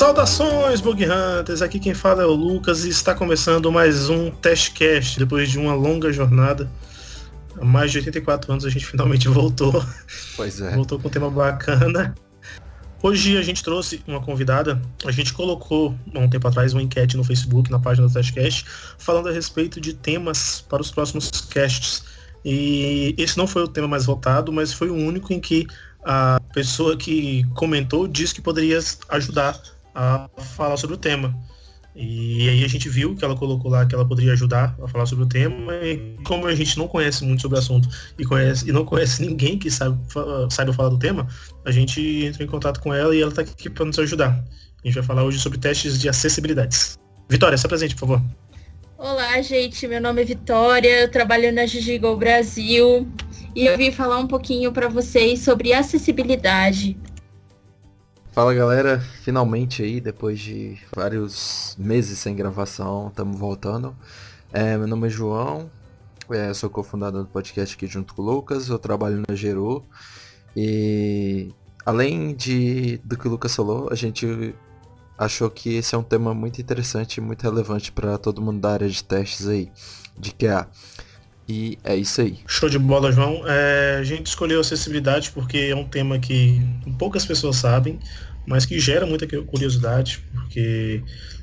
Saudações, Bug Hunters! Aqui quem fala é o Lucas e está começando mais um Testcast. Depois de uma longa jornada, há mais de 84 anos a gente finalmente voltou. Pois é. Voltou com um tema bacana. Hoje a gente trouxe uma convidada. A gente colocou há um tempo atrás uma enquete no Facebook, na página do Testcast, falando a respeito de temas para os próximos casts. E esse não foi o tema mais votado, mas foi o único em que a pessoa que comentou disse que poderia ajudar a falar sobre o tema. E aí a gente viu que ela colocou lá que ela poderia ajudar a falar sobre o tema. E como a gente não conhece muito sobre o assunto e, conhece, e não conhece ninguém que sabe, saiba falar do tema, a gente entrou em contato com ela e ela está aqui para nos ajudar. A gente vai falar hoje sobre testes de acessibilidades. Vitória, se apresente, por favor. Olá, gente. Meu nome é Vitória, eu trabalho na Gigigo Brasil e eu vim falar um pouquinho para vocês sobre acessibilidade. Fala galera, finalmente aí, depois de vários meses sem gravação, estamos voltando. É, meu nome é João, é, sou cofundador do podcast aqui junto com o Lucas, eu trabalho na Geru e além de do que o Lucas falou, a gente achou que esse é um tema muito interessante e muito relevante para todo mundo da área de testes aí, de QA. E é isso aí. Show de bola, João. É, a gente escolheu acessibilidade porque é um tema que poucas pessoas sabem, mas que gera muita curiosidade, porque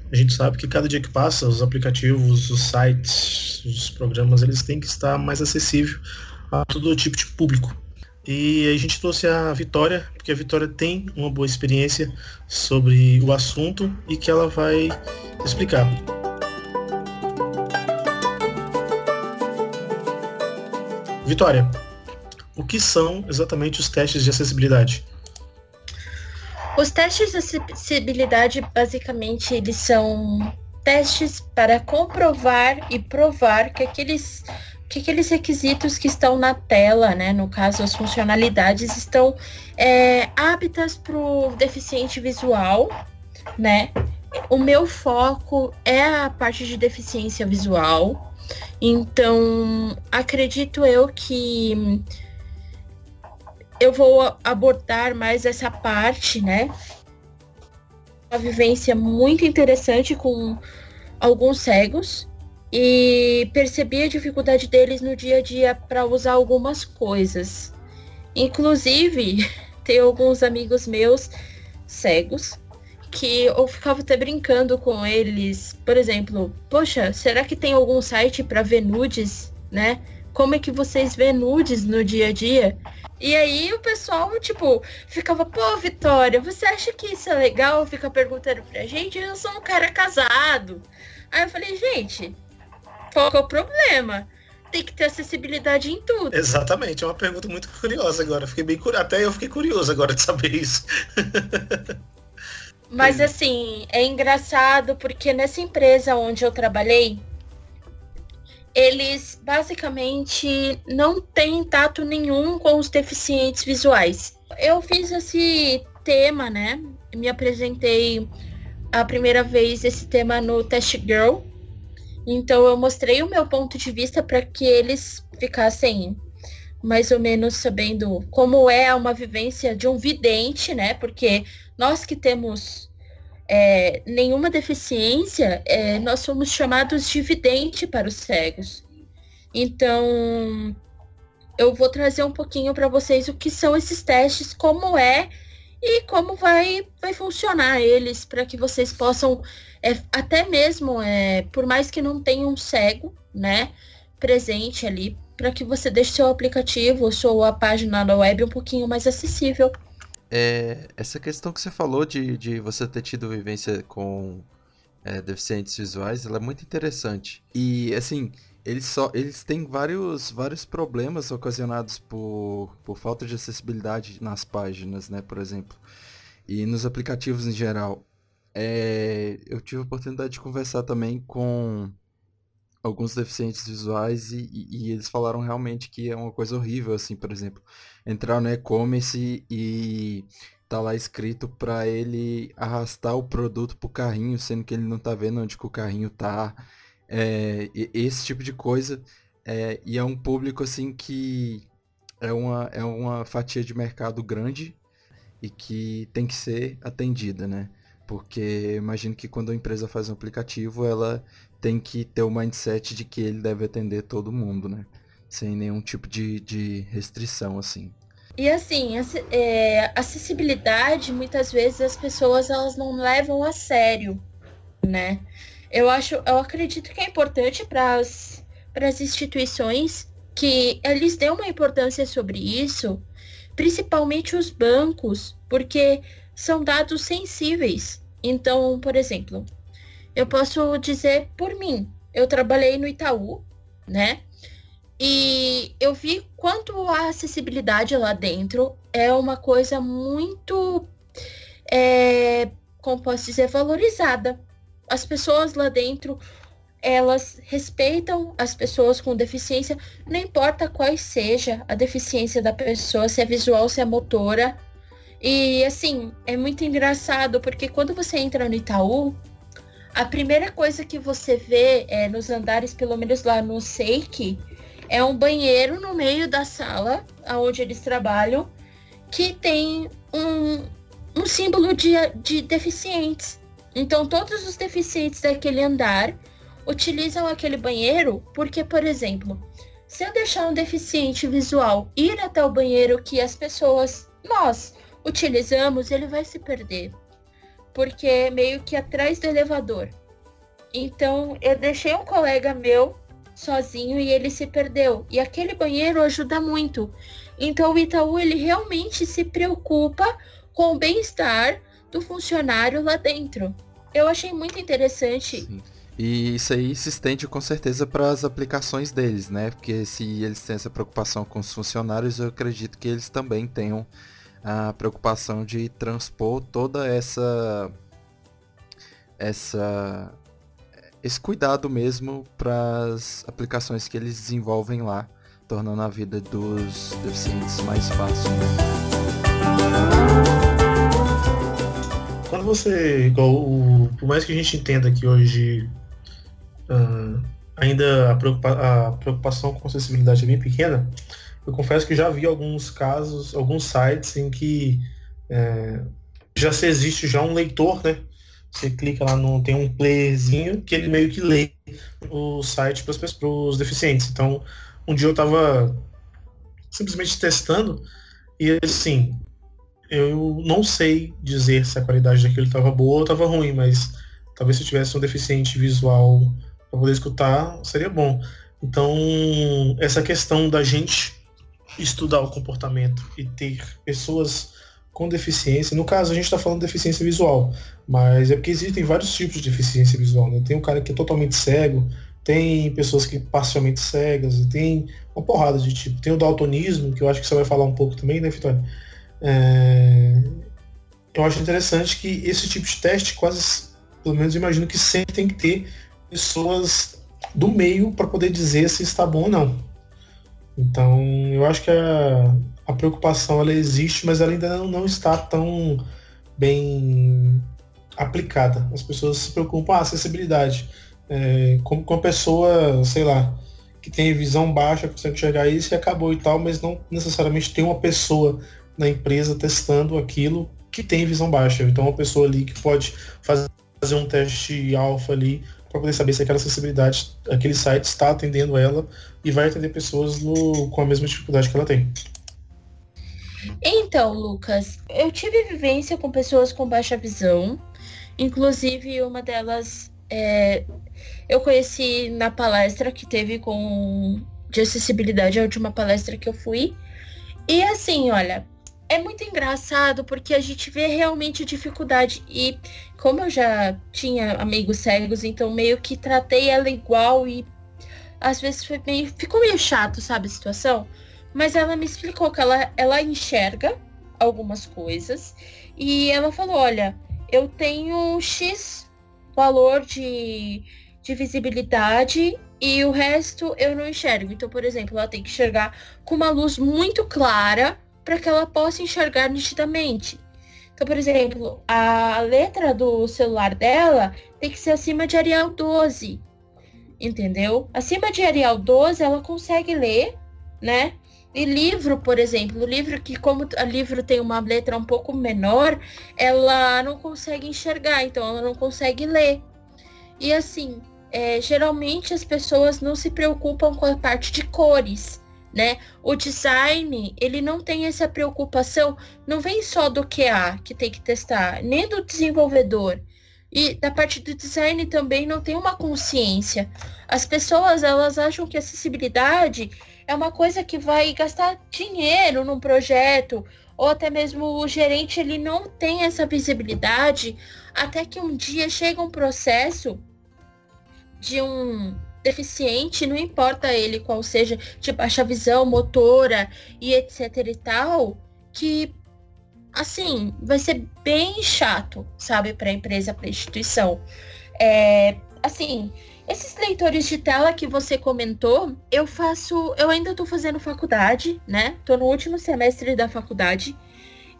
a gente sabe que cada dia que passa, os aplicativos, os sites, os programas, eles têm que estar mais acessível a todo tipo de público. E a gente trouxe a Vitória, porque a Vitória tem uma boa experiência sobre o assunto e que ela vai explicar. Vitória, o que são exatamente os testes de acessibilidade? Os testes de acessibilidade, basicamente, eles são testes para comprovar e provar que aqueles, que aqueles requisitos que estão na tela, né, no caso as funcionalidades, estão é, aptas para o deficiente visual, né? O meu foco é a parte de deficiência visual, então, acredito eu que eu vou abordar mais essa parte, né? Uma vivência muito interessante com alguns cegos e percebi a dificuldade deles no dia a dia para usar algumas coisas. Inclusive, tem alguns amigos meus cegos que eu ficava até brincando com eles, por exemplo, poxa, será que tem algum site para ver nudes, né? Como é que vocês vê nudes no dia a dia? E aí o pessoal, tipo, ficava, pô, Vitória, você acha que isso é legal? Fica perguntando pra gente, eu sou um cara casado. Aí eu falei, gente, qual é o problema? Tem que ter acessibilidade em tudo. Exatamente, é uma pergunta muito curiosa agora. Fiquei bem curioso. Até eu fiquei curioso agora de saber isso. Mas assim, é engraçado porque nessa empresa onde eu trabalhei, eles basicamente não têm tato nenhum com os deficientes visuais. Eu fiz esse tema, né? Me apresentei a primeira vez esse tema no Test Girl. Então eu mostrei o meu ponto de vista para que eles ficassem mais ou menos sabendo como é uma vivência de um vidente, né? Porque nós que temos é, nenhuma deficiência, é, nós somos chamados de vidente para os cegos. Então, eu vou trazer um pouquinho para vocês o que são esses testes, como é e como vai, vai funcionar eles, para que vocês possam, é, até mesmo, é, por mais que não tenha um cego, né, presente ali, para que você deixe seu aplicativo, sua página na web um pouquinho mais acessível. É, essa questão que você falou de, de você ter tido vivência com é, deficientes visuais, ela é muito interessante. E assim, eles só eles têm vários vários problemas ocasionados por, por falta de acessibilidade nas páginas, né, por exemplo, e nos aplicativos em geral. É, eu tive a oportunidade de conversar também com alguns deficientes visuais e, e, e, eles falaram realmente que é uma coisa horrível, assim, por exemplo, entrar no e-commerce e tá lá escrito para ele arrastar o produto pro carrinho, sendo que ele não tá vendo onde que o carrinho tá, é, esse tipo de coisa, é, e é um público, assim, que é uma, é uma fatia de mercado grande e que tem que ser atendida, né? Porque imagino que quando a empresa faz um aplicativo, ela tem que ter o mindset de que ele deve atender todo mundo, né? Sem nenhum tipo de, de restrição, assim. E assim, é, acessibilidade, muitas vezes as pessoas elas não levam a sério, né? Eu acho, eu acredito que é importante para as instituições que eles dêem uma importância sobre isso, principalmente os bancos, porque são dados sensíveis. Então, por exemplo, eu posso dizer por mim, eu trabalhei no Itaú, né? E eu vi quanto a acessibilidade lá dentro é uma coisa muito, é, como posso dizer, valorizada. As pessoas lá dentro, elas respeitam as pessoas com deficiência, não importa qual seja a deficiência da pessoa, se é visual, se é motora. E assim, é muito engraçado, porque quando você entra no Itaú, a primeira coisa que você vê é, nos andares, pelo menos lá no Seik, é um banheiro no meio da sala onde eles trabalham que tem um, um símbolo de, de deficientes. Então, todos os deficientes daquele andar utilizam aquele banheiro porque, por exemplo, se eu deixar um deficiente visual ir até o banheiro que as pessoas, nós, utilizamos, ele vai se perder. Porque é meio que atrás do elevador. Então, eu deixei um colega meu sozinho e ele se perdeu. E aquele banheiro ajuda muito. Então o Itaú ele realmente se preocupa com o bem-estar do funcionário lá dentro. Eu achei muito interessante. Sim. E isso aí se estende com certeza para as aplicações deles, né? Porque se eles têm essa preocupação com os funcionários, eu acredito que eles também tenham a preocupação de transpor toda essa essa esse cuidado mesmo para as aplicações que eles desenvolvem lá, tornando a vida dos deficientes mais fácil. Quando você, igual, o, por mais que a gente entenda que hoje uh, ainda a, preocupa, a preocupação com acessibilidade é bem pequena, eu confesso que já vi alguns casos, alguns sites em que é, já se existe já um leitor, né? Você clica lá no. Tem um playerzinho que ele meio que lê o site para os deficientes. Então, um dia eu estava simplesmente testando e assim, eu não sei dizer se a qualidade daquilo estava boa ou estava ruim, mas talvez se eu tivesse um deficiente visual para poder escutar, seria bom. Então, essa questão da gente estudar o comportamento e ter pessoas com deficiência. No caso, a gente está falando de deficiência visual, mas é porque existem vários tipos de deficiência visual. Né? Tem um cara que é totalmente cego, tem pessoas que parcialmente cegas, tem uma porrada de tipo. Tem o daltonismo, que eu acho que você vai falar um pouco também, né, Vitória? É... Eu acho interessante que esse tipo de teste, quase, pelo menos imagino que sempre tem que ter pessoas do meio para poder dizer se está bom ou não. Então, eu acho que a, a preocupação ela existe, mas ela ainda não, não está tão bem aplicada. As pessoas se preocupam, ah, acessibilidade. É, como com a pessoa, sei lá, que tem visão baixa, consegue enxergar isso e acabou e tal, mas não necessariamente tem uma pessoa na empresa testando aquilo que tem visão baixa. Então uma pessoa ali que pode fazer um teste alfa ali para poder saber se aquela acessibilidade, aquele site está atendendo ela e vai atender pessoas no, com a mesma dificuldade que ela tem. Então, Lucas, eu tive vivência com pessoas com baixa visão. Inclusive, uma delas é, eu conheci na palestra que teve com de acessibilidade, a última palestra que eu fui. E assim, olha, é muito engraçado porque a gente vê realmente dificuldade. E como eu já tinha amigos cegos, então meio que tratei ela igual e às vezes foi meio, ficou meio chato, sabe, a situação. Mas ela me explicou que ela, ela enxerga algumas coisas e ela falou, olha, eu tenho X valor de, de visibilidade e o resto eu não enxergo. Então, por exemplo, ela tem que enxergar com uma luz muito clara para que ela possa enxergar nitidamente. Então, por exemplo, a letra do celular dela tem que ser acima de Arial 12. Entendeu? Acima de Arial 12 ela consegue ler, né? E livro, por exemplo, livro que como o livro tem uma letra um pouco menor, ela não consegue enxergar, então ela não consegue ler. E assim, é, geralmente as pessoas não se preocupam com a parte de cores, né? O design, ele não tem essa preocupação, não vem só do QA que tem que testar, nem do desenvolvedor. E da parte do design também não tem uma consciência. As pessoas, elas acham que acessibilidade é uma coisa que vai gastar dinheiro num projeto, ou até mesmo o gerente ele não tem essa visibilidade, até que um dia chega um processo de um deficiente, não importa ele qual seja, de baixa visão, motora e etc e tal, que assim, vai ser bem chato, sabe, para a empresa, para a instituição. É, assim, esses leitores de tela que você comentou, eu faço, eu ainda estou fazendo faculdade, né? Tô no último semestre da faculdade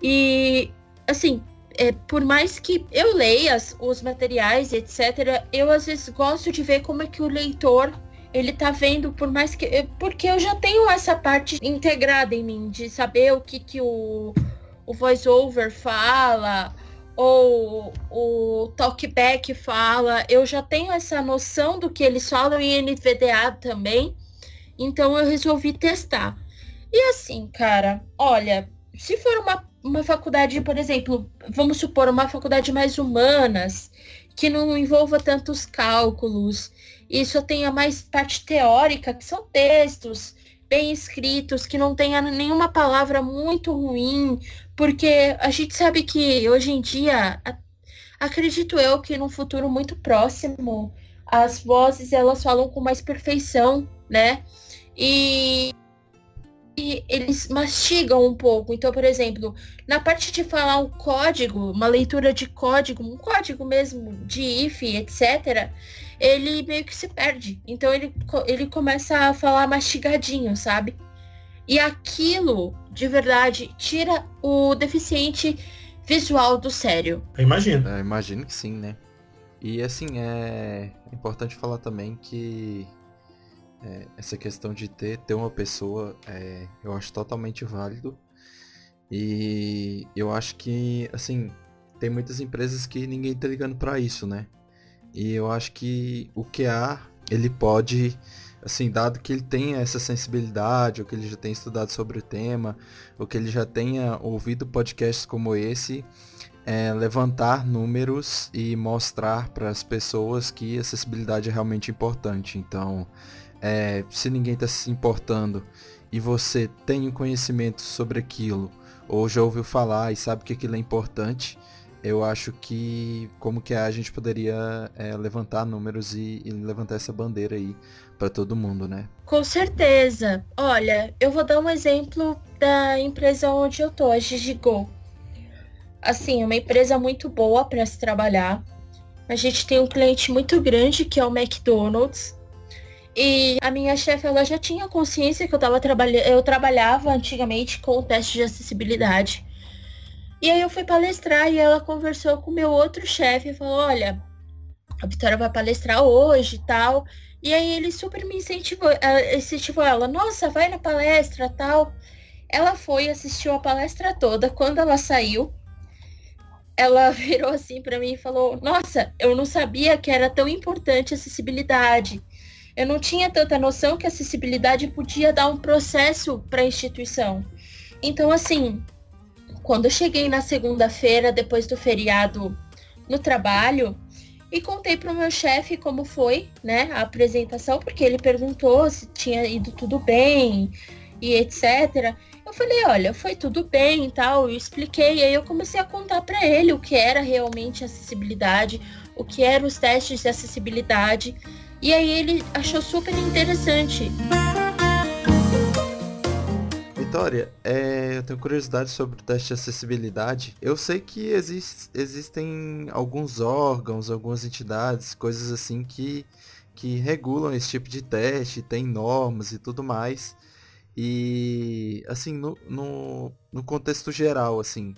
e assim, é, por mais que eu leia os materiais, etc., eu às vezes gosto de ver como é que o leitor ele tá vendo, por mais que. Porque eu já tenho essa parte integrada em mim, de saber o que, que o, o voice-over fala, ou o talkback fala. Eu já tenho essa noção do que eles falam em NVDA também. Então eu resolvi testar. E assim, cara, olha, se for uma uma faculdade, por exemplo, vamos supor, uma faculdade mais humanas, que não envolva tantos cálculos, e só tenha mais parte teórica, que são textos bem escritos, que não tenha nenhuma palavra muito ruim, porque a gente sabe que hoje em dia, acredito eu que num futuro muito próximo, as vozes elas falam com mais perfeição, né? E eles mastigam um pouco. Então, por exemplo, na parte de falar um código, uma leitura de código, um código mesmo de if, etc., ele meio que se perde. Então ele, ele começa a falar mastigadinho, sabe? E aquilo, de verdade, tira o deficiente visual do sério. Eu imagino. É, imagino que sim, né? E assim, é importante falar também que é, essa questão de ter, ter uma pessoa, é, eu acho totalmente válido. E eu acho que, assim, tem muitas empresas que ninguém tá ligando para isso, né? E eu acho que o QA, ele pode, assim, dado que ele tenha essa sensibilidade, ou que ele já tenha estudado sobre o tema, ou que ele já tenha ouvido podcasts como esse, é, levantar números e mostrar para as pessoas que acessibilidade é realmente importante. Então, é, se ninguém está se importando e você tem um conhecimento sobre aquilo, ou já ouviu falar e sabe que aquilo é importante, eu acho que como que a gente poderia é, levantar números e, e, levantar essa bandeira aí para todo mundo, né? Com certeza. Olha, eu vou dar um exemplo da empresa onde eu tô, a Gigigo. Assim, uma empresa muito boa para se trabalhar. A gente tem um cliente muito grande que é o McDonald's. E a minha chefe, ela já tinha consciência que eu tava trabalhando, eu trabalhava antigamente com o teste de acessibilidade. E aí eu fui palestrar e ela conversou com meu outro chefe e falou, olha, a Vitória vai palestrar hoje e tal. E aí ele super me incentivou, incentivou ela, nossa, vai na palestra tal. Ela foi, assistiu a palestra toda. Quando ela saiu, ela virou assim para mim e falou, nossa, eu não sabia que era tão importante acessibilidade eu não tinha tanta noção que a acessibilidade podia dar um processo para a instituição. Então, assim, quando eu cheguei na segunda-feira, depois do feriado no trabalho, e contei para o meu chefe como foi, né, a apresentação, porque ele perguntou se tinha ido tudo bem e etc. Eu falei, olha, foi tudo bem e tal, eu expliquei, aí eu comecei a contar para ele o que era realmente acessibilidade, o que eram os testes de acessibilidade. E aí ele achou super interessante. Vitória, é, eu tenho curiosidade sobre o teste de acessibilidade. Eu sei que existe, existem alguns órgãos, algumas entidades, coisas assim que, que regulam esse tipo de teste, tem normas e tudo mais. E assim, no, no, no contexto geral, assim,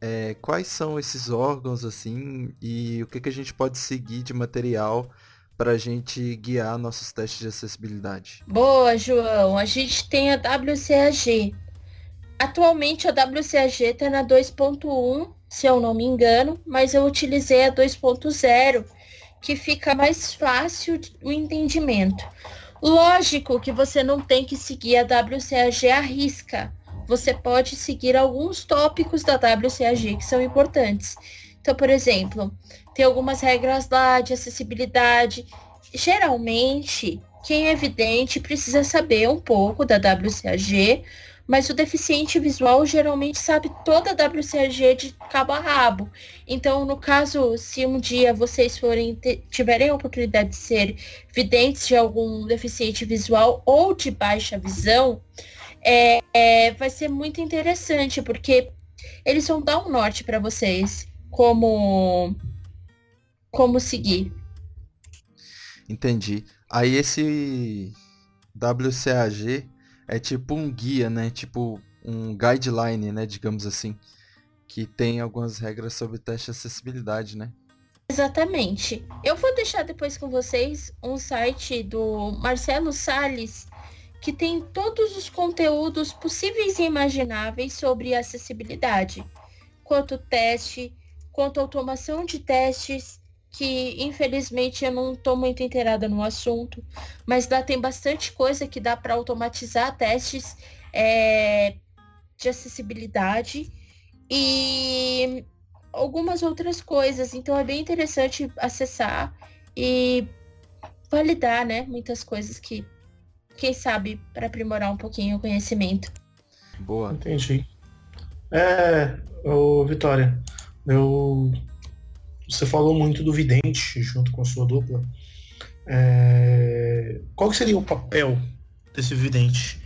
é, quais são esses órgãos assim e o que, que a gente pode seguir de material para a gente guiar nossos testes de acessibilidade? Boa, João. A gente tem a WCAG. Atualmente a WCAG está na 2.1, se eu não me engano, mas eu utilizei a 2.0, que fica mais fácil o entendimento. Lógico que você não tem que seguir a WCAG à risca. Você pode seguir alguns tópicos da WCAG que são importantes. Então, por exemplo, tem algumas regras lá de acessibilidade. Geralmente, quem é evidente precisa saber um pouco da WCAG, mas o deficiente visual geralmente sabe toda a WCAG de cabo a rabo. Então, no caso, se um dia vocês forem tiverem a oportunidade de ser videntes de algum deficiente visual ou de baixa visão, é, é, vai ser muito interessante, porque eles vão dar um norte para vocês como como seguir. Entendi. Aí esse WCAG é tipo um guia, né? Tipo um guideline, né? Digamos assim. Que tem algumas regras sobre teste de acessibilidade, né? Exatamente. Eu vou deixar depois com vocês um site do Marcelo Sales que tem todos os conteúdos possíveis e imagináveis sobre acessibilidade, quanto teste, quanto automação de testes, que infelizmente eu não estou muito inteirada no assunto, mas lá tem bastante coisa que dá para automatizar testes é, de acessibilidade e algumas outras coisas. Então é bem interessante acessar e validar, né, muitas coisas que, quem sabe, para aprimorar um pouquinho o conhecimento. Boa. Entendi. É, ô, Vitória, eu você falou muito do vidente junto com a sua dupla. É... Qual seria o papel desse vidente?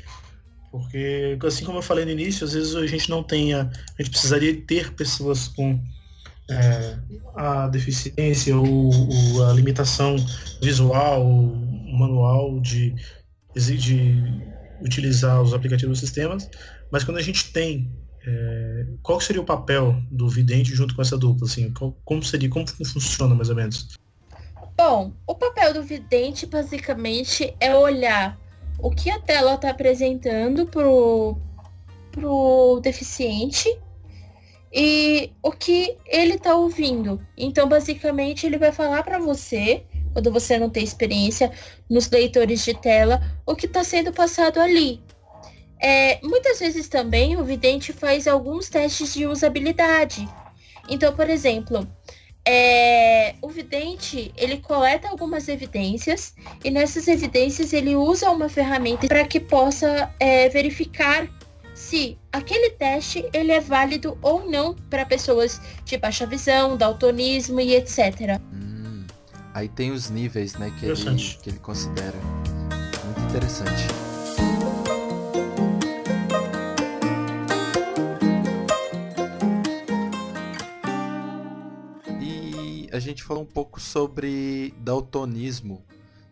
Porque, assim como eu falei no início, às vezes a gente não tem a, a gente precisaria ter pessoas com é, a deficiência ou, ou, a limitação visual, manual de, de utilizar os aplicativos dos sistemas, mas quando a gente tem é, qual seria o papel do vidente junto com essa dupla? Assim, como seria, como funciona mais ou menos? Bom, o papel do vidente basicamente é olhar o que a tela está apresentando pro, pro deficiente e o que ele está ouvindo. Então, basicamente, ele vai falar para você, quando você não tem experiência nos leitores de tela, o que está sendo passado ali. É, muitas vezes também o vidente faz alguns testes de usabilidade. Então, por exemplo, é, o vidente ele coleta algumas evidências e nessas evidências ele usa uma ferramenta para que possa é, verificar se aquele teste ele é válido ou não para pessoas de baixa visão, daltonismo e etc. Hum, aí tem os níveis, né, que ele, que ele considera. Muito interessante. A gente falou um pouco sobre daltonismo,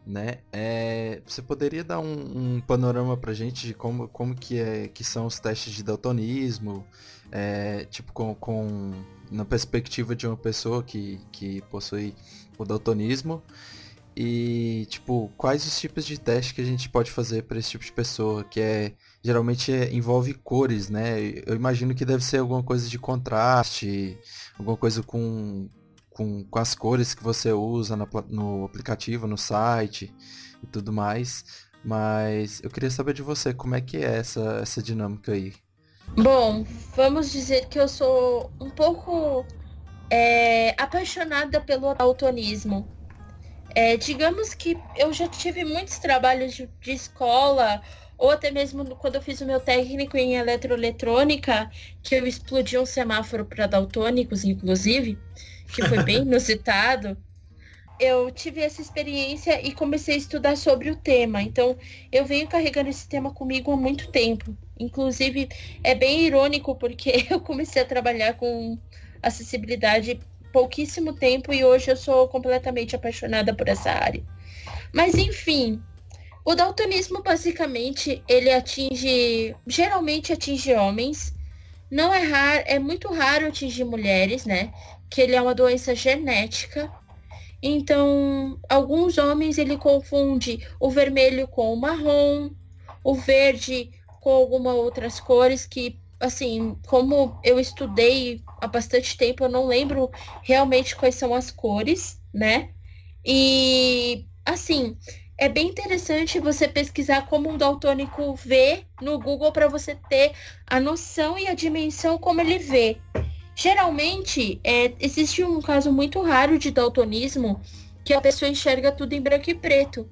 né? É, você poderia dar um, um, panorama pra gente de como, como que, é, que são os testes de daltonismo, é, tipo com, com na perspectiva de uma pessoa que, que possui o daltonismo e tipo quais os tipos de teste que a gente pode fazer para esse tipo de pessoa que é geralmente é, envolve cores né eu imagino que deve ser alguma coisa de contraste alguma coisa com com, com as cores que você usa no, aplicativo, no site e tudo mais. Mas eu queria saber de você, como é que é essa, essa dinâmica aí? Bom, vamos dizer que eu sou um pouco é, apaixonada pelo autonismo. É, digamos que eu já tive muitos trabalhos de, de, escola, ou até mesmo quando eu fiz o meu técnico em eletroeletrônica, que eu explodi um semáforo para daltônicos, inclusive que foi bem inusitado, eu tive essa experiência e comecei a estudar sobre o tema. Então, eu venho carregando esse tema comigo há muito tempo. Inclusive, é bem irônico porque eu comecei a trabalhar com acessibilidade pouquíssimo tempo e hoje eu sou completamente apaixonada por essa área. Mas enfim, o daltonismo basicamente ele atinge, geralmente atinge homens. Não é raro, é muito raro atingir mulheres, né? que ele é uma doença genética Então, alguns homens ele confunde o vermelho com o marrom, o verde com algumas outras cores que, assim, como eu estudei há bastante tempo, eu não lembro realmente quais são as cores, né? E, assim, é bem interessante você pesquisar como um daltônico vê no Google para você ter a noção e a dimensão como ele vê. Geralmente, é, existe um caso muito raro de daltonismo que a pessoa enxerga tudo em branco e preto.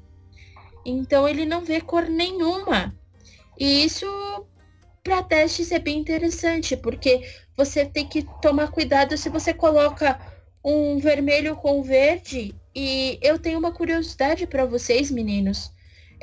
Então ele não vê cor nenhuma. E isso para testes é bem interessante, porque você tem que tomar cuidado se você coloca um vermelho com verde e eu tenho uma curiosidade para vocês, meninos.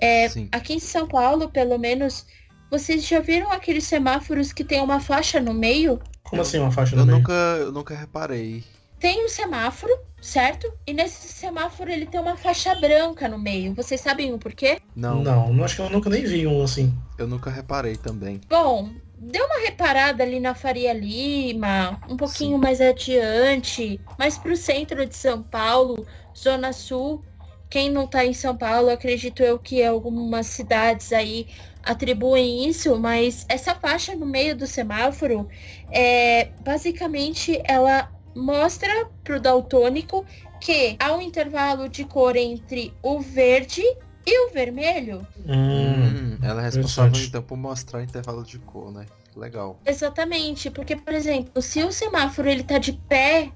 É, aqui em São Paulo, pelo menos, vocês já viram aqueles semáforos que tem uma faixa no meio? Como assim uma faixa no eu meio? Nunca, eu nunca reparei. Tem um semáforo, certo? E nesse semáforo ele tem uma faixa branca no meio. Vocês sabem o porquê? Não. Não, acho que eu nunca nem vi um assim. Eu nunca reparei também. Bom, dê uma reparada ali na Faria Lima, um pouquinho Sim. mais adiante, mais pro centro de São Paulo, Zona Sul. Quem não tá em São Paulo, acredito eu que algumas cidades aí atribuem isso, mas essa faixa no meio do semáforo, é, basicamente, ela mostra pro daltônico que há um intervalo de cor entre o verde e o vermelho. Hum, ela é responsável então por mostrar o intervalo de cor, né? Legal. Exatamente, porque por exemplo, se o semáforo ele tá de pé,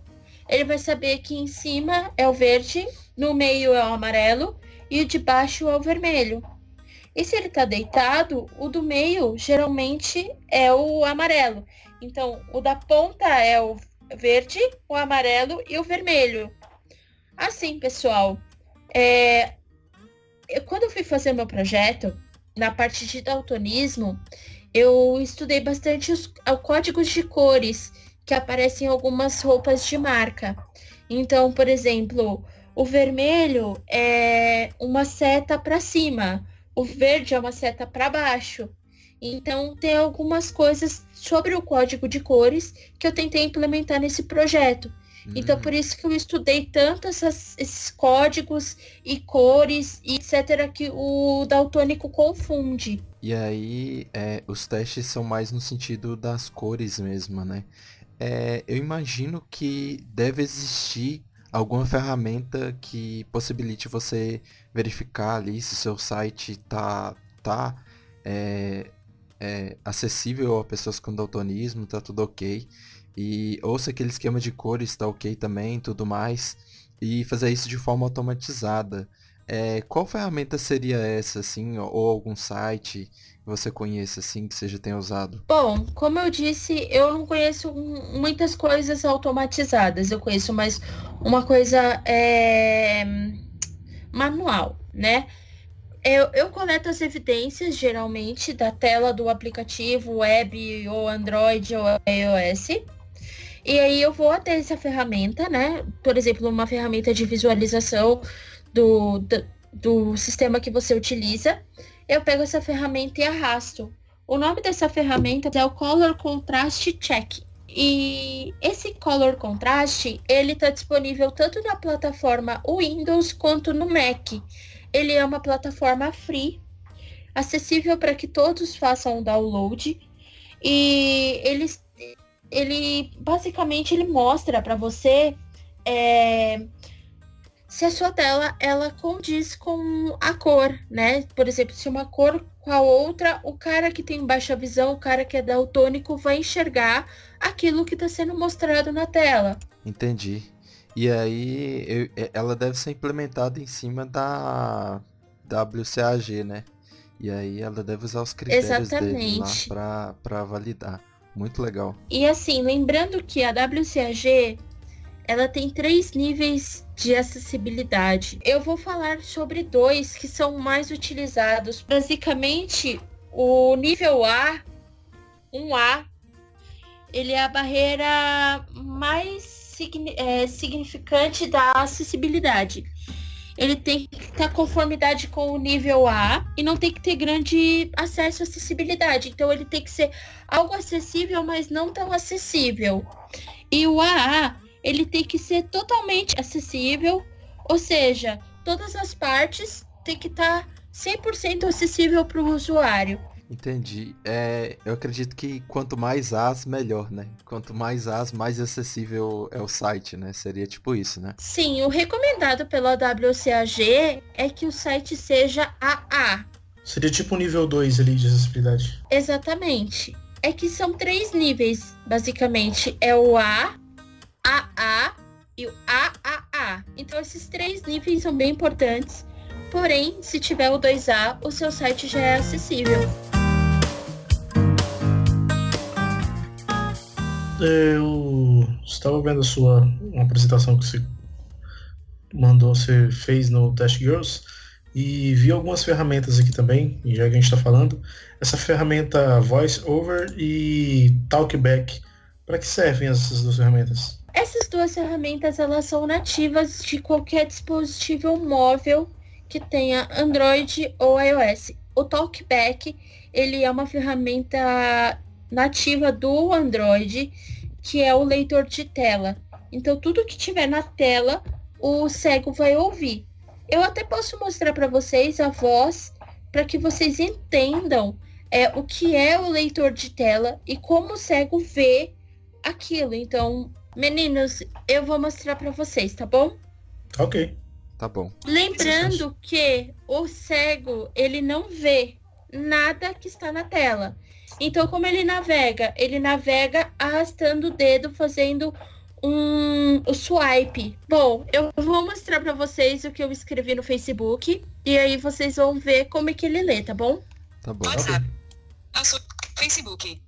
ele vai saber que em cima é o verde, no meio é o amarelo e de baixo é o vermelho. E se ele tá deitado, o do meio geralmente é o amarelo. Então, o da ponta é o verde, o amarelo e o vermelho. Assim, pessoal, é... eu, quando eu fui fazer meu projeto, na parte de daltonismo, eu estudei bastante os códigos de cores que aparecem em algumas roupas de marca. Então, por exemplo, o vermelho é uma seta para cima, o verde é uma seta para baixo. Então, tem algumas coisas sobre o código de cores que eu tentei implementar nesse projeto. Então, hum. por isso que eu estudei tanto essas, esses códigos e cores, e etc., que o daltônico confunde. E aí, é, os testes são mais no sentido das cores mesmo, né? É, eu imagino que deve existir alguma ferramenta que possibilite você verificar ali se seu site tá, tá é, é, acessível a pessoas com daltonismo, tá tudo ok. E ou se aquele esquema de cores está ok também, tudo mais. E fazer isso de forma automatizada. É, qual ferramenta seria essa, assim, ou algum site você conheça assim que já tenha usado? Bom, como eu disse, eu não conheço muitas coisas automatizadas. Eu conheço mais uma coisa é, manual, né? Eu, eu coleto as evidências geralmente da tela do aplicativo web ou Android ou iOS. E aí eu vou até essa ferramenta, né? Por exemplo, uma ferramenta de visualização do, do, do sistema que você utiliza eu pego essa ferramenta e arrasto. O nome dessa ferramenta é o Color Contrast Check. E esse Color Contrast, ele está disponível tanto na plataforma Windows quanto no Mac. Ele é uma plataforma free, acessível para que todos façam o download. E ele, ele basicamente ele mostra para você é, se a sua tela ela condiz com a cor, né? Por exemplo, se uma cor com a outra, o cara que tem baixa visão, o cara que é daltônico vai enxergar aquilo que está sendo mostrado na tela. Entendi. E aí eu, ela deve ser implementada em cima da WCAG, né? E aí ela deve usar os critérios Exatamente. para validar. Muito legal. E assim, lembrando que a WCAG ela tem três níveis de acessibilidade. Eu vou falar sobre dois que são mais utilizados. Basicamente, o nível A, 1A, ele é a barreira mais é, significante da acessibilidade. Ele tem que ter conformidade com o nível A e não tem que ter grande acesso à acessibilidade. Então ele tem que ser algo acessível, mas não tão acessível. E o AA ele tem que ser totalmente acessível Ou seja, todas as partes têm que estar tá 100% acessível para o usuário. Entendi. É, eu acredito que quanto mais as, melhor, né? Quanto mais as, mais acessível é o site, né? Seria tipo isso, né? Sim, o recomendado pela WCAG é que o site seja AA. Seria tipo o nível 2 ali de acessibilidade. Exatamente. É que são três níveis, basicamente. É o A, AA e o AAA. Então esses três níveis são bem importantes. Porém, se tiver o 2A, o seu site já é acessível. Eu estava vendo a sua uma apresentação que você mandou, você fez no Test Girls e vi algumas ferramentas aqui também, já que a gente está falando. Essa ferramenta Voice Over e Talkback, para que servem essas duas ferramentas? Essas duas ferramentas elas são nativas de qualquer dispositivo móvel que tenha Android ou iOS. O Talkback ele é uma ferramenta nativa do Android, que é o leitor de tela. Então, tudo que tiver na tela, o cego vai ouvir. Eu até posso mostrar para vocês a voz, para que vocês entendam é, o que é o leitor de tela e como o cego vê aquilo. Então, meninos, eu vou mostrar para vocês, tá bom? Ok. Tá bom. Lembrando que o cego, ele não vê nada que está na tela. Então, como ele navega? Ele navega arrastando o dedo, fazendo um o swipe. Bom, eu vou mostrar para vocês o que eu escrevi no Facebook e aí vocês vão ver como é que ele lê, tá bom? Tá bom. WhatsApp. Aço... Facebook.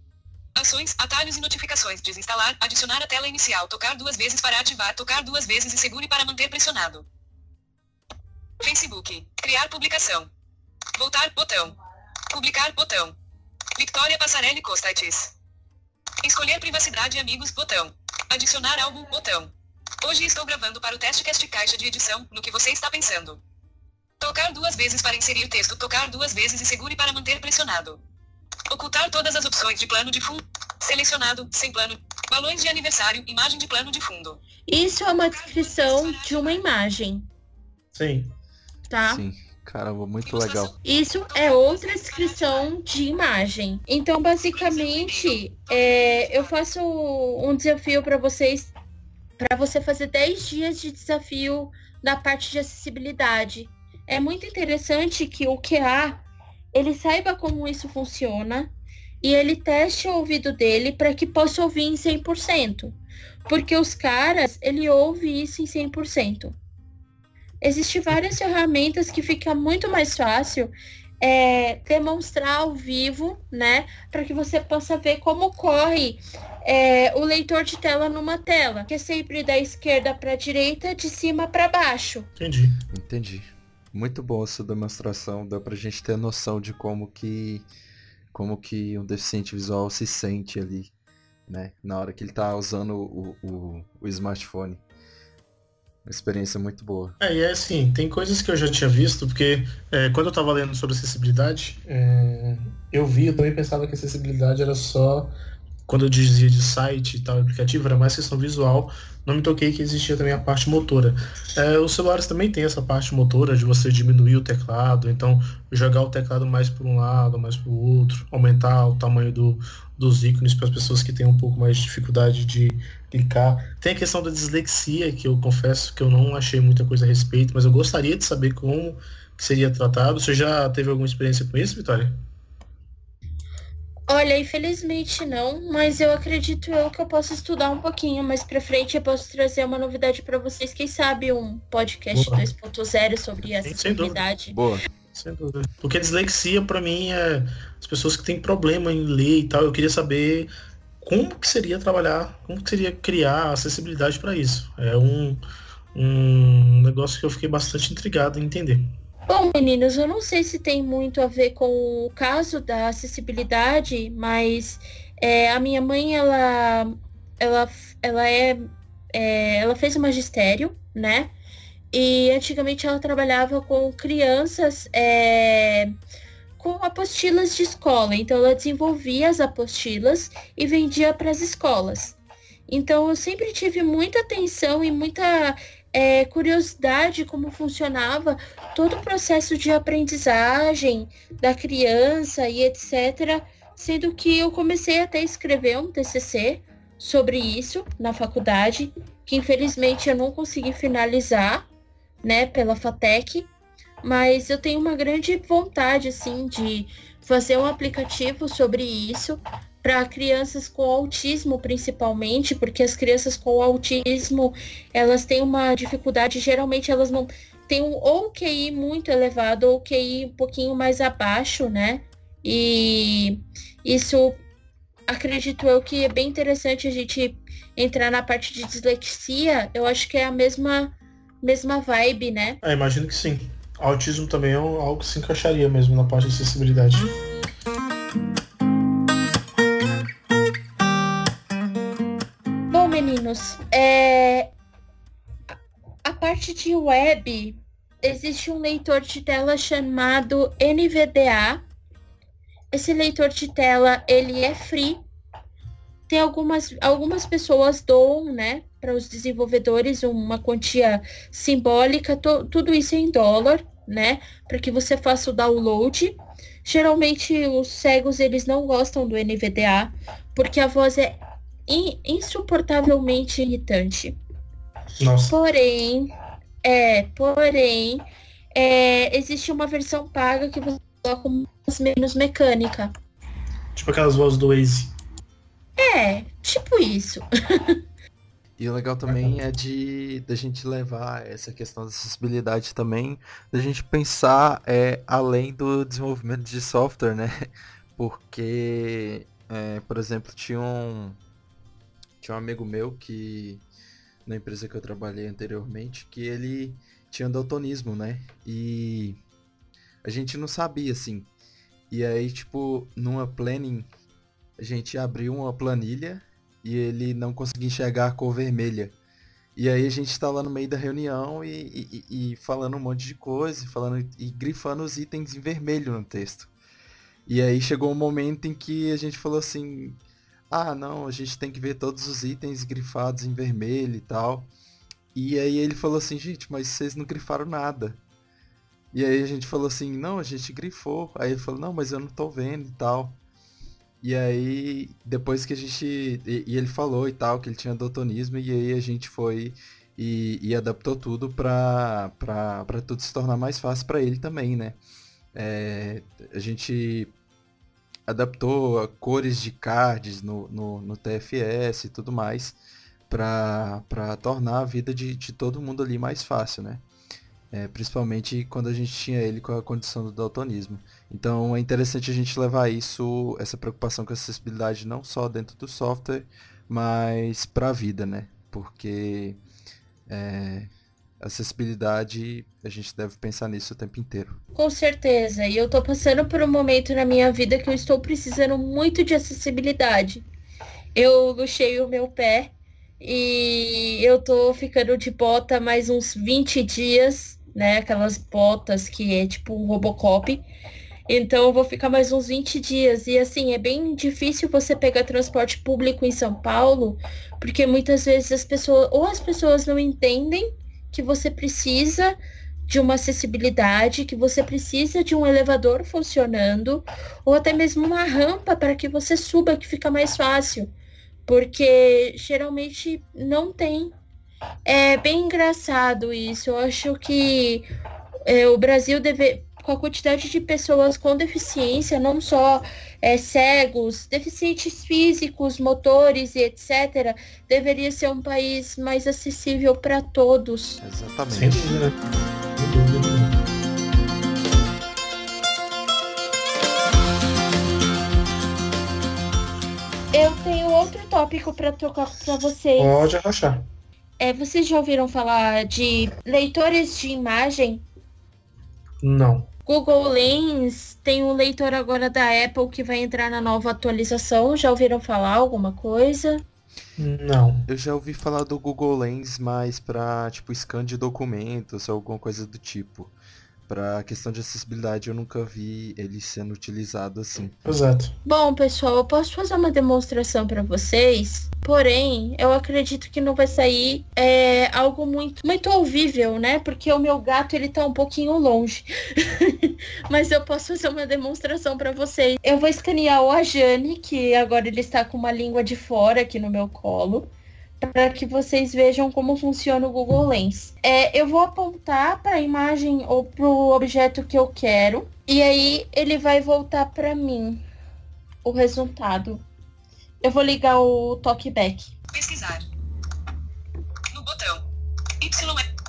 Ações, atalhos e notificações. Desinstalar, adicionar a tela inicial, tocar duas vezes para ativar, tocar duas vezes e segure para manter pressionado. Facebook. Criar publicação. Voltar, botão. Publicar, botão. Victoria Passarelli Costates. Escolher privacidade e amigos, botão. Adicionar álbum, botão. Hoje estou gravando para o teste cast caixa de edição, no que você está pensando. Tocar duas vezes para inserir texto, tocar duas vezes e segure para manter pressionado. Ocultar todas as opções de plano de fundo. Selecionado, sem plano. Balões de aniversário, imagem de plano de fundo. Isso é uma descrição de uma imagem. Sim. Tá? Sim. Caramba, muito legal. Isso é outra descrição de imagem. Então, basicamente, é, eu faço um desafio para vocês, para você fazer 10 dias de desafio na parte de acessibilidade. É muito interessante que o QA ele saiba como isso funciona e ele teste o ouvido dele para que possa ouvir em 100%. Porque os caras, ele ouve isso em 100%. Existem várias ferramentas que fica muito mais fácil é, demonstrar ao vivo, né? Para que você possa ver como corre é, o leitor de tela numa tela, que é sempre da esquerda para a direita, de cima para baixo. Entendi. Entendi. Muito bom essa demonstração, dá pra gente ter noção de como que como que um deficiente visual se sente ali, né? Na hora que ele tá usando o, o, o smartphone. Uma experiência muito boa. É, e é assim, tem coisas que eu já tinha visto, porque é, quando eu tava lendo sobre acessibilidade, é, eu vi, eu também pensava que acessibilidade era só quando eu dizia de site e tal, aplicativo, era mais questão visual, não me toquei que existia também a parte motora. É, os celulares também tem essa parte motora de você diminuir o teclado, então jogar o teclado mais para um lado, mais para o outro, aumentar o tamanho do, dos ícones para as pessoas que têm um pouco mais de dificuldade de clicar. Tem a questão da dislexia, que eu confesso que eu não achei muita coisa a respeito, mas eu gostaria de saber como seria tratado. Você já teve alguma experiência com isso, Vitória? Olha, infelizmente não, mas eu acredito eu que eu posso estudar um pouquinho mais pra frente. Eu posso trazer uma novidade para vocês. Quem sabe um podcast 2.0 sobre acessibilidade. Boa. Sem dúvida. Porque dislexia, para mim, é as pessoas que têm problema em ler e tal. Eu queria saber como que seria trabalhar, como que seria criar acessibilidade para isso. É um, um negócio que eu fiquei bastante intrigado em entender. Bom, meninos, eu não sei se tem muito a ver com o caso da acessibilidade, mas é, a minha mãe, ela, ela, ela é, é, ela fez o magistério, né? E antigamente ela trabalhava com crianças é, com apostilas de escola. Então ela desenvolvia as apostilas e vendia para as escolas. Então eu sempre tive muita atenção e muita é, curiosidade como funcionava todo o processo de aprendizagem da criança e etc. Sendo que eu comecei até a escrever um TCC sobre isso na faculdade, que infelizmente eu não consegui finalizar, né, pela FATEC, mas eu tenho uma grande vontade, assim, de fazer um aplicativo sobre isso, para crianças com autismo principalmente, porque as crianças com autismo, elas têm uma dificuldade, geralmente elas não têm um ou QI muito elevado ou QI um pouquinho mais abaixo, né? E isso acredito eu que é bem interessante a gente entrar na parte de dislexia. Eu acho que é a mesma mesma vibe, né? É, imagino que sim. Autismo também é algo que se encaixaria mesmo na parte de acessibilidade. Meninos, é... a parte de web, existe um leitor de tela chamado NVDA. Esse leitor de tela, ele é free. Tem algumas, algumas pessoas doam, né, para os desenvolvedores uma quantia simbólica, to, tudo isso em dólar, né, para que você faça o download. Geralmente os cegos eles não gostam do NVDA, porque a voz é insuportavelmente irritante. Nossa. Porém, é, porém, é, existe uma versão paga que você coloca menos mecânica. Tipo aquelas vozes do Waze. É, tipo isso. E o legal também é de da gente levar essa questão da acessibilidade também, da gente pensar é, além do desenvolvimento de software, né? Porque, é, por exemplo, tinha um, tinha um amigo meu que, na empresa que eu trabalhei anteriormente, que ele tinha daltonismo, né? E a gente não sabia, assim. E aí, tipo, numa planning, a gente abriu uma planilha e ele não conseguia enxergar a cor vermelha. E aí a gente tá lá no meio da reunião e, e, e, falando um monte de coisa, falando e grifando os itens em vermelho no texto. E aí chegou um momento em que a gente falou assim, ah, não, a gente tem que ver todos os itens grifados em vermelho e tal. E aí ele falou assim, gente, mas vocês não grifaram nada. E aí a gente falou assim, não, a gente grifou. Aí ele falou, não, mas eu não tô vendo e tal. E aí, depois que a gente. E, e ele falou e tal, que ele tinha daltonismo, e aí a gente foi e, e adaptou tudo pra, pra, pra tudo se tornar mais fácil para ele também, né? É, a gente adaptou cores de cards no, no, no TFS e tudo mais para tornar a vida de, de todo mundo ali mais fácil, né? É, principalmente quando a gente tinha ele com a condição do daltonismo. Então é interessante a gente levar isso, essa preocupação com a acessibilidade não só dentro do software, mas para a vida, né? Porque é, acessibilidade, a gente deve pensar nisso o tempo inteiro. Com certeza. E eu tô passando por um momento na minha vida que eu estou precisando muito de acessibilidade. Eu luxei o meu pé e eu tô ficando de bota mais uns 20 dias, né? Aquelas botas que é tipo um Robocop. Então eu vou ficar mais uns 20 dias. E assim, é bem difícil você pegar transporte público em São Paulo, porque muitas vezes as pessoas, ou as pessoas não entendem que você precisa de uma acessibilidade, que você precisa de um elevador funcionando, ou até mesmo uma rampa para que você suba, que fica mais fácil. Porque geralmente não tem. É bem engraçado isso. Eu acho que é, o Brasil deve, com a quantidade de pessoas com deficiência, não só é, cegos, deficientes físicos, motores e etc., deveria ser um país mais acessível para todos. Exatamente. Sem dúvida. Eu tenho outro tópico para tocar para vocês. Pode arrochar. É, vocês já ouviram falar de leitores de imagem? Não. Google Lens tem um leitor agora da Apple que vai entrar na nova atualização. Já ouviram falar alguma coisa? Não. Eu já ouvi falar do Google Lens, mas para tipo scan de documentos ou alguma coisa do tipo. Para a questão de acessibilidade eu nunca vi ele sendo utilizado assim. Exato. Bom, pessoal, eu posso fazer uma demonstração para vocês, porém, eu acredito que não vai sair é, algo muito, muito ouvível, né? Porque o meu gato ele tá um pouquinho longe. Mas eu posso fazer uma demonstração para vocês. Eu vou escanear o Ajane, que agora ele está com uma língua de fora aqui no meu colo para que vocês vejam como funciona o Google Lens. É, eu vou apontar para a imagem ou para o objeto que eu quero e aí ele vai voltar para mim o resultado. Eu vou ligar o talkback. Pesquisar. No botão. Y.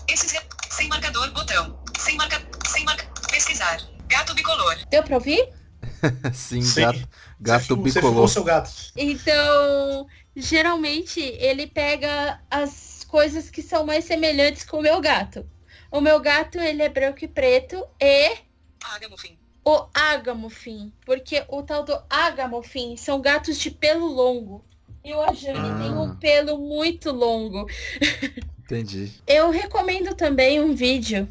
Esses. Sem marcador. Botão. Sem marca. Sem marca. Pesquisar. Gato bicolor. Deu para ouvir? Sim, Sim. gato, gato Você bicolor. seu gato. Então, geralmente ele pega as coisas que são mais semelhantes com o meu gato. O meu gato, ele é branco e preto e Agamofim. o agamofim, porque o tal do agamofim são gatos de pelo longo. E o Ajane Ah. tem um pelo muito longo. Entendi. Eu recomendo também um vídeo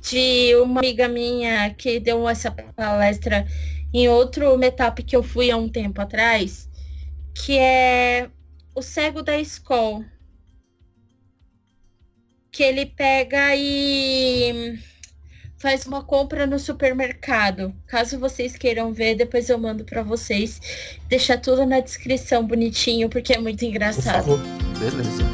de uma amiga minha que deu essa palestra em outro meetup que eu fui há um tempo atrás, que é o cego da escola. Que ele pega e faz uma compra no supermercado. Caso vocês queiram ver, depois eu mando pra vocês. Deixar tudo na descrição bonitinho, porque é muito engraçado. Beleza.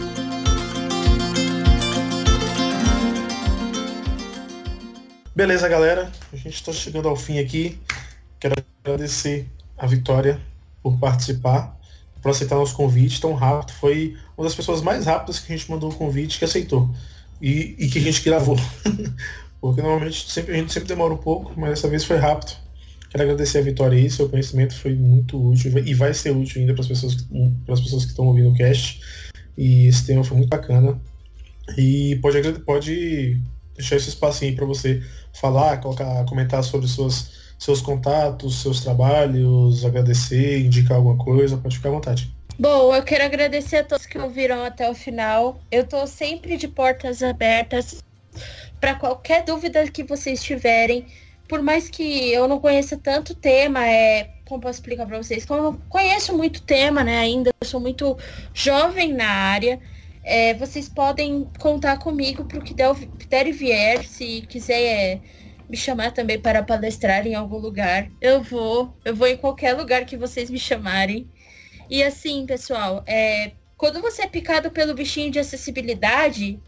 Beleza, galera. A gente está chegando ao fim aqui. Quero agradecer a Vitória por participar, por aceitar nosso convite tão rápido. Foi uma das pessoas mais rápidas que a gente mandou o convite que aceitou. E, e que a gente gravou. Porque normalmente sempre, a gente sempre demora um pouco, mas dessa vez foi rápido. Quero agradecer a Vitória aí, seu conhecimento foi muito útil e vai ser útil ainda para as pessoas, que- para as pessoas que estão ouvindo o cast. E esse tema foi muito bacana. E pode, pode deixar esse espacinho aí para você falar, colocar, comentar sobre suas, seus contatos, seus trabalhos, agradecer, indicar alguma coisa, pode ficar à vontade. Bom, eu quero agradecer a todos que ouviram até o final. Eu tô sempre de portas abertas para qualquer dúvida que vocês tiverem. Por mais que eu não conheça tanto tema, é, como posso explicar para vocês? Como eu conheço muito tema, né? Ainda sou muito jovem na área. é, vocês podem contar comigo para o que der, der e vier. Se quiser é, me chamar também para palestrar em algum lugar, eu vou. Eu vou em qualquer lugar que vocês me chamarem. E assim, pessoal, é, quando você é picado pelo bichinho de acessibilidade,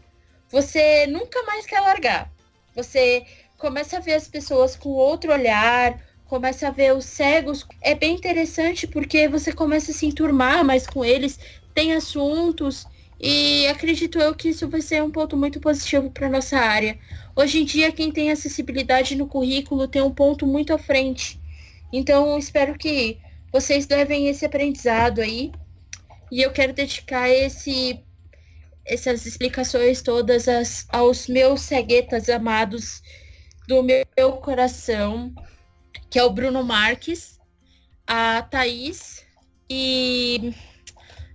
você nunca mais quer largar. Você começa a ver as pessoas com outro olhar, começa a ver os cegos. É bem interessante porque você começa a se enturmar mais com eles, tem assuntos. E acredito eu que isso vai ser um ponto muito positivo para nossa área. Hoje em dia, quem tem acessibilidade no currículo tem um ponto muito à frente. Então, espero que vocês levem esse aprendizado aí. E eu quero dedicar esse, essas explicações todas as- aos meus ceguetas amados do meu coração, que é o Bruno Marques, a Thaís e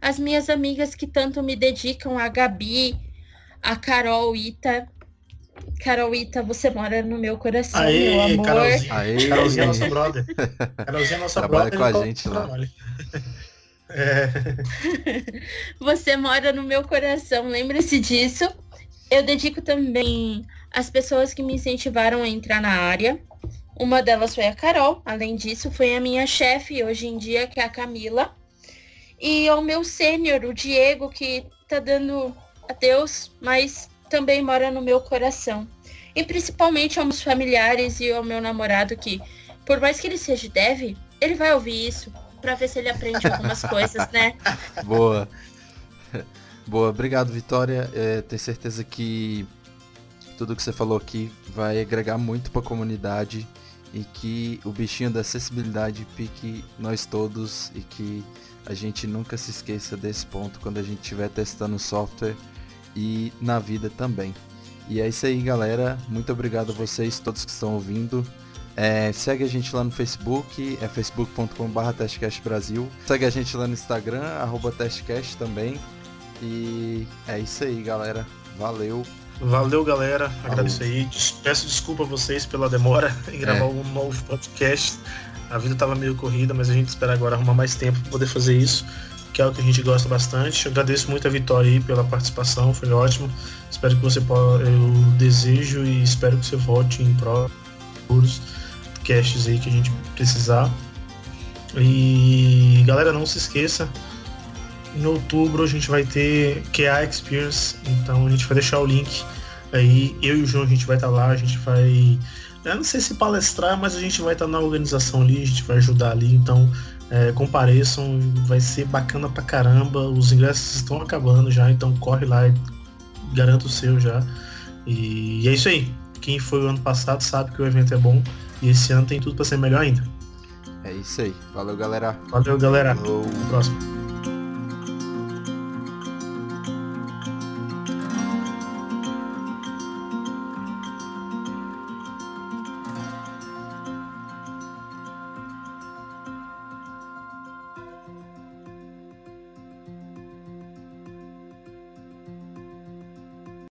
as minhas amigas que tanto me dedicam, a Gabi, a Carol Ita. Carol Ita, você mora no meu coração, meu Aê, amor. Carolzinha. Aê, Carolzinha é nossa brother. Carolzinha é nossa Trabalha brother. com a gente lá. É, Você mora no meu coração, lembre-se disso. Eu dedico também às pessoas que me incentivaram a entrar na área. Uma delas foi a Carol, além disso, foi a minha chefe hoje em dia, que é a Camila. E ao meu sênior, o Diego, que tá dando adeus, mas também mora no meu coração. E principalmente aos meus familiares e ao meu namorado, que, por mais que ele seja dev, ele vai ouvir isso pra ver se ele aprende algumas coisas, né? Boa. Boa, obrigado, Vitória. É, tenho certeza que tudo que você falou aqui vai agregar muito para a comunidade e que o bichinho da acessibilidade pique nós todos e que a gente nunca se esqueça desse ponto quando a gente estiver testando software e na vida também. E é isso aí, galera. Muito obrigado a vocês, todos que estão ouvindo. É, segue a gente lá no Facebook, é facebook.com.br testcastbrasil. Segue a gente lá no Instagram, arroba testcast também. E é isso aí, galera. Valeu. Valeu, galera. Agradeço aí. Peço desculpa a vocês pela demora em gravar É. um novo podcast. A vida tava meio corrida, mas a gente espera agora arrumar mais tempo para poder fazer isso, que é o que a gente gosta bastante. Eu agradeço muito a Vitória aí pela participação, foi ótimo. Espero que você possa. Eu desejo e espero que você volte em próximos casts aí que a gente precisar. E galera, não se esqueça. Em outubro a gente vai ter QA Experience, então a gente vai deixar o link aí. Eu e o João a gente vai estar lá, a gente vai. Eu não sei se palestrar, mas a gente vai estar na organização ali, a gente vai ajudar ali, então é, compareçam, vai ser bacana pra caramba. Os ingressos estão acabando já, então corre lá e garanta o seu já. E é isso aí. Quem foi o ano passado sabe que o evento é bom e esse ano tem tudo pra ser melhor ainda. É isso aí. Valeu, galera. Valeu, galera. Falou. Até a próxima.